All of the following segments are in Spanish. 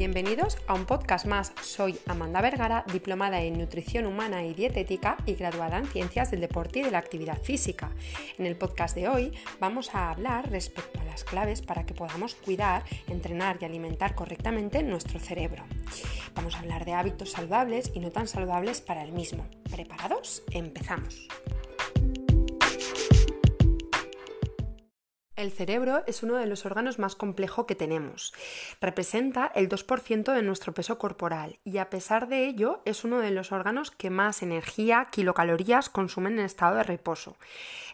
Bienvenidos a un podcast más. Soy Amanda Vergara, diplomada en nutrición humana y dietética y graduada en ciencias del deporte y de la actividad física. En el podcast de hoy vamos a hablar respecto a las claves para que podamos cuidar, entrenar y alimentar correctamente nuestro cerebro. Vamos a hablar de hábitos saludables y no tan saludables para el mismo. ¿Preparados? Empezamos. El cerebro es uno de los órganos más complejos que tenemos. Representa el 2% de nuestro peso corporal y a pesar de ello es uno de los órganos que más energía, kilocalorías consumen en estado de reposo.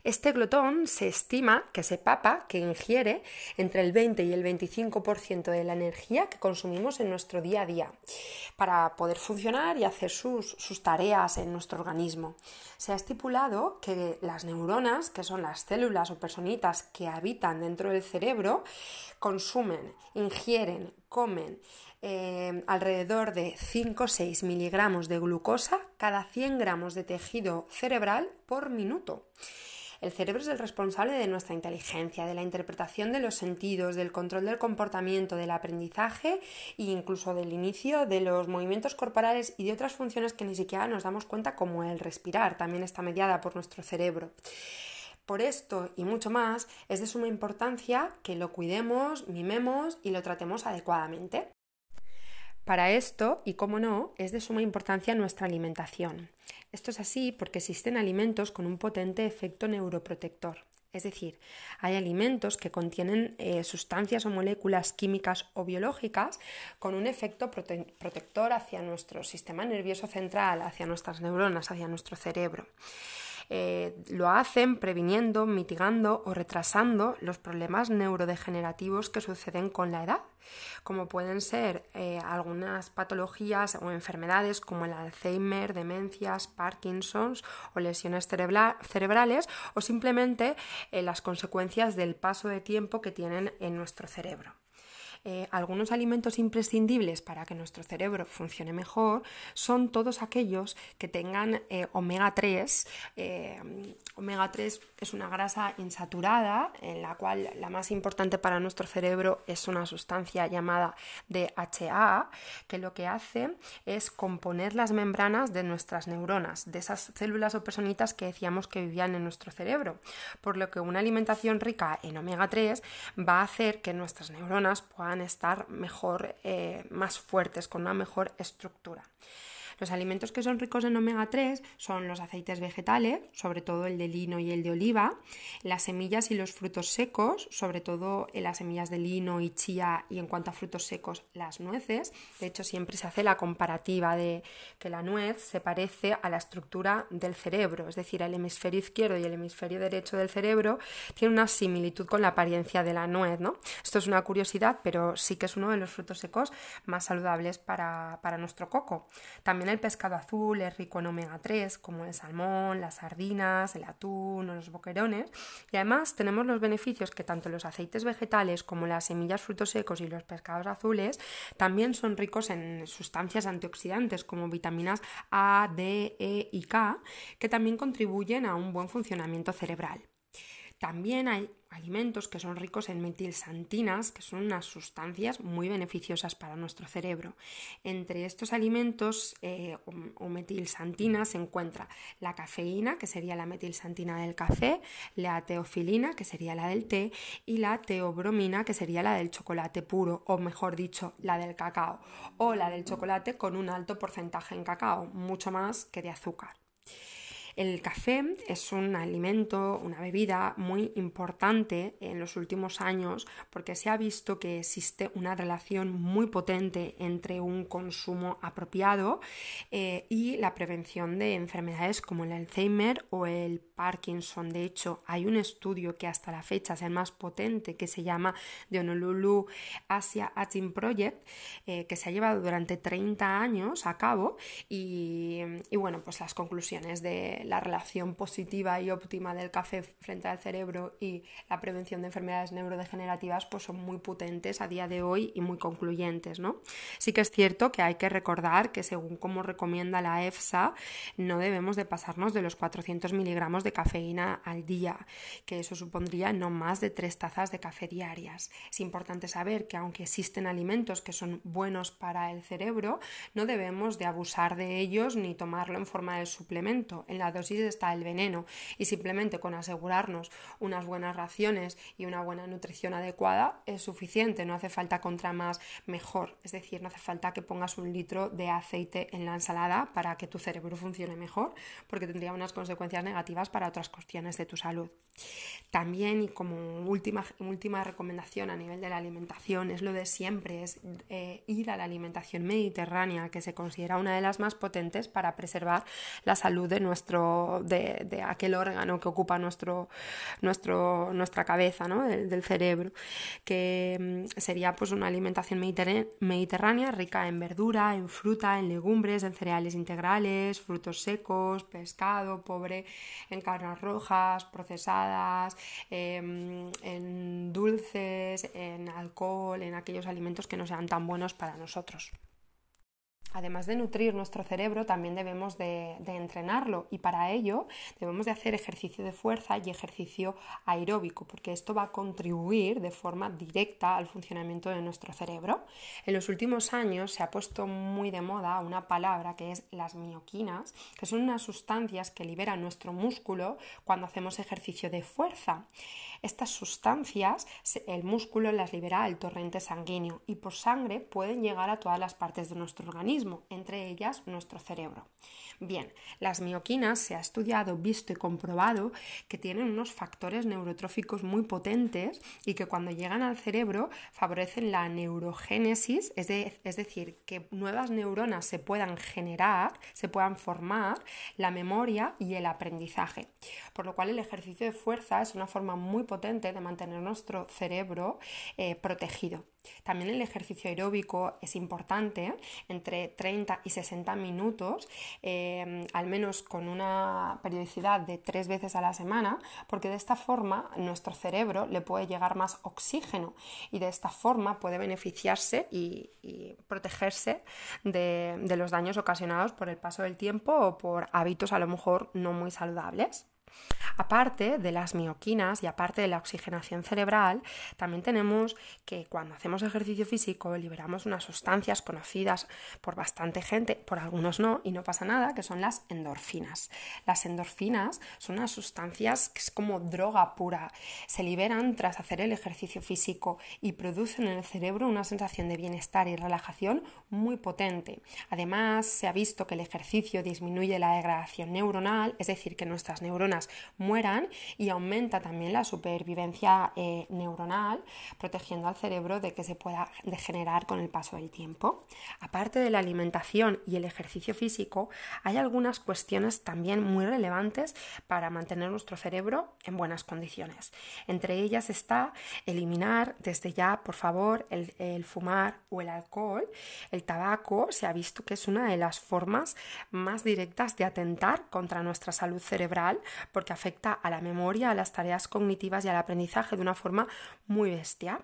Este glotón se estima que se papa, que ingiere entre el 20 y el 25% de la energía que consumimos en nuestro día a día para poder funcionar y hacer sus, sus tareas en nuestro organismo. Se ha estipulado que las neuronas, que son las células o personitas que habitan dentro del cerebro consumen, ingieren, comen eh, alrededor de 5 o 6 miligramos de glucosa cada 100 gramos de tejido cerebral por minuto. El cerebro es el responsable de nuestra inteligencia, de la interpretación de los sentidos, del control del comportamiento, del aprendizaje e incluso del inicio de los movimientos corporales y de otras funciones que ni siquiera nos damos cuenta como el respirar, también está mediada por nuestro cerebro. Por esto y mucho más, es de suma importancia que lo cuidemos, mimemos y lo tratemos adecuadamente. Para esto, y como no, es de suma importancia nuestra alimentación. Esto es así porque existen alimentos con un potente efecto neuroprotector. Es decir, hay alimentos que contienen eh, sustancias o moléculas químicas o biológicas con un efecto protector hacia nuestro sistema nervioso central, hacia nuestras neuronas, hacia nuestro cerebro. Eh, lo hacen previniendo, mitigando o retrasando los problemas neurodegenerativos que suceden con la edad, como pueden ser eh, algunas patologías o enfermedades como el Alzheimer, demencias, Parkinson's o lesiones cerebrales o simplemente eh, las consecuencias del paso de tiempo que tienen en nuestro cerebro. Eh, algunos alimentos imprescindibles para que nuestro cerebro funcione mejor son todos aquellos que tengan eh, omega 3. Omega 3 es una grasa insaturada en la cual la más importante para nuestro cerebro es una sustancia llamada DHA que lo que hace es componer las membranas de nuestras neuronas, de esas células o personitas que decíamos que vivían en nuestro cerebro. Por lo que una alimentación rica en omega 3 va a hacer que nuestras neuronas puedan estar mejor, eh, más fuertes, con una mejor estructura. Los alimentos que son ricos en omega 3 son los aceites vegetales, sobre todo el de lino y el de oliva, las semillas y los frutos secos, sobre todo las semillas de lino y chía y en cuanto a frutos secos las nueces. De hecho, siempre se hace la comparativa de que la nuez se parece a la estructura del cerebro, es decir, el hemisferio izquierdo y el hemisferio derecho del cerebro tienen una similitud con la apariencia de la nuez, ¿no? Esto es una curiosidad, pero sí que es uno de los frutos secos más saludables para, para nuestro coco. También el pescado azul es rico en omega 3, como el salmón, las sardinas, el atún o los boquerones. Y además tenemos los beneficios que tanto los aceites vegetales como las semillas, frutos secos y los pescados azules también son ricos en sustancias antioxidantes como vitaminas A, D, E y K, que también contribuyen a un buen funcionamiento cerebral. También hay alimentos que son ricos en metilsantinas, que son unas sustancias muy beneficiosas para nuestro cerebro. Entre estos alimentos eh, o, metilsantinas se encuentra la cafeína, que sería la metilsantina del café, la teofilina, que sería la del té, y la teobromina, que sería la del chocolate puro, o mejor dicho, la del cacao, o la del chocolate con un alto porcentaje en cacao, mucho más que de azúcar. El café es un alimento, una bebida muy importante en los últimos años porque se ha visto que existe una relación muy potente entre un consumo apropiado eh, y la prevención de enfermedades como el Alzheimer o el Parkinson. De hecho, hay un estudio que hasta la fecha es el más potente que se llama The Honolulu Asia Aging Project, eh, que se ha llevado durante 30 años a cabo y, y bueno, pues las conclusiones de la relación positiva y óptima del café frente al cerebro y la prevención de enfermedades neurodegenerativas pues son muy potentes a día de hoy y muy concluyentes, ¿no? Sí que es cierto que hay que recordar que según como recomienda la EFSA no debemos de pasarnos de los 400 miligramos de cafeína al día, que eso supondría no más de tres tazas de café diarias. Es importante saber que aunque existen alimentos que son buenos para el cerebro, no debemos de abusar de ellos ni tomarlo en forma de suplemento. En la dosis está el veneno y simplemente con asegurarnos unas buenas raciones y una buena nutrición adecuada es suficiente, no hace falta contra más mejor, es decir, no hace falta que pongas un litro de aceite en la ensalada para que tu cerebro funcione mejor, porque tendría unas consecuencias negativas para otras cuestiones de tu salud. También, y como última, última recomendación a nivel de la alimentación, es lo de siempre, es eh, ir a la alimentación mediterránea, que se considera una de las más potentes para preservar la salud de, nuestro, de, aquel órgano que ocupa nuestro, nuestro, nuestra cabeza, ¿no? del, cerebro, que mm, sería pues, una alimentación mediterránea rica en verdura, en fruta, en legumbres, en cereales integrales, frutos secos, pescado, pobre en carnes rojas, procesadas, em, en dulces, en alcohol, en aquellos alimentos que no sean tan buenos para nosotros. Además de nutrir nuestro cerebro, también debemos de, entrenarlo y para ello debemos de hacer ejercicio de fuerza y ejercicio aeróbico, porque esto va a contribuir de forma directa al funcionamiento de nuestro cerebro. En los últimos años se ha puesto muy de moda una palabra que es las mioquinas, que son unas sustancias que liberan nuestro músculo cuando hacemos ejercicio de fuerza. Estas sustancias el músculo las libera al torrente sanguíneo y por sangre pueden llegar a todas las partes de nuestro organismo, entre ellas nuestro cerebro. Bien, las mioquinas se ha estudiado, visto y comprobado que tienen unos factores neurotróficos muy potentes y que cuando llegan al cerebro favorecen la neurogénesis, es, decir, que nuevas neuronas se puedan generar, se puedan formar, la memoria y el aprendizaje. Por lo cual el ejercicio de fuerza es una forma muy potente de mantener nuestro cerebro eh, protegido. También el ejercicio aeróbico es importante, entre 30 y 60 minutos, eh, al menos con una periodicidad de tres veces a la semana, porque de esta forma nuestro cerebro le puede llegar más oxígeno y de esta forma puede beneficiarse y, protegerse de los daños ocasionados por el paso del tiempo o por hábitos a lo mejor no muy saludables. Aparte de las mioquinas y aparte de la oxigenación cerebral, también tenemos que cuando hacemos ejercicio físico liberamos unas sustancias conocidas por bastante gente, por algunos no, y no pasa nada, que son las endorfinas. Las endorfinas son unas sustancias que es como droga pura. Se liberan tras hacer el ejercicio físico y producen en el cerebro una sensación de bienestar y relajación muy potente. Además, se ha visto que el ejercicio disminuye la degradación neuronal, es decir, que nuestras neuronas mueran y aumenta también la supervivencia eh, neuronal, protegiendo al cerebro de que se pueda degenerar con el paso del tiempo. Aparte de la alimentación y el ejercicio físico, hay algunas cuestiones también muy relevantes para mantener nuestro cerebro en buenas condiciones. Entre ellas está eliminar desde ya, por favor, el, el fumar o el alcohol. El tabaco se ha visto que es una de las formas más directas de atentar contra nuestra salud cerebral porque afecta a la memoria, a las tareas cognitivas y al aprendizaje de una forma muy bestia.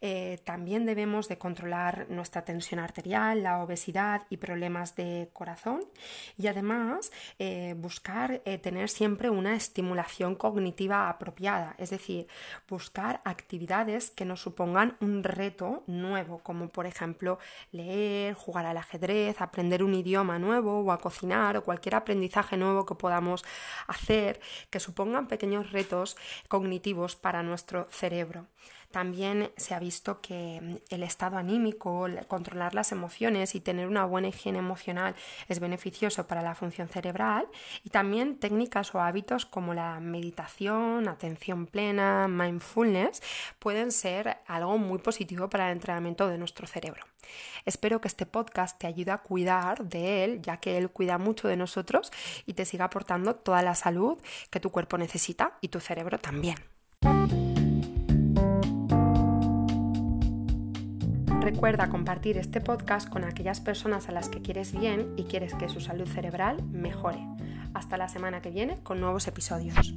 Eh, también debemos de controlar nuestra tensión arterial, la obesidad y problemas de corazón y además eh, buscar eh, tener siempre una estimulación cognitiva apropiada, es decir, buscar actividades que nos supongan un reto nuevo, como por ejemplo leer, jugar al ajedrez, aprender un idioma nuevo o a cocinar o cualquier aprendizaje nuevo que podamos hacer que supongan pequeños retos cognitivos para nuestro cerebro. También se ha visto que mm, el estado anímico, controlar las emociones y tener una buena higiene emocional es beneficioso para la función cerebral y también técnicas o hábitos como la meditación, atención plena, mindfulness pueden ser algo muy positivo para el entrenamiento de nuestro cerebro. Espero que este podcast te ayude a cuidar de él, ya que él cuida mucho de nosotros y te siga aportando toda la salud que tu cuerpo necesita y tu cerebro también. Recuerda compartir este podcast con aquellas personas a las que quieres bien y quieres que su salud cerebral mejore. Hasta la semana que viene con nuevos episodios.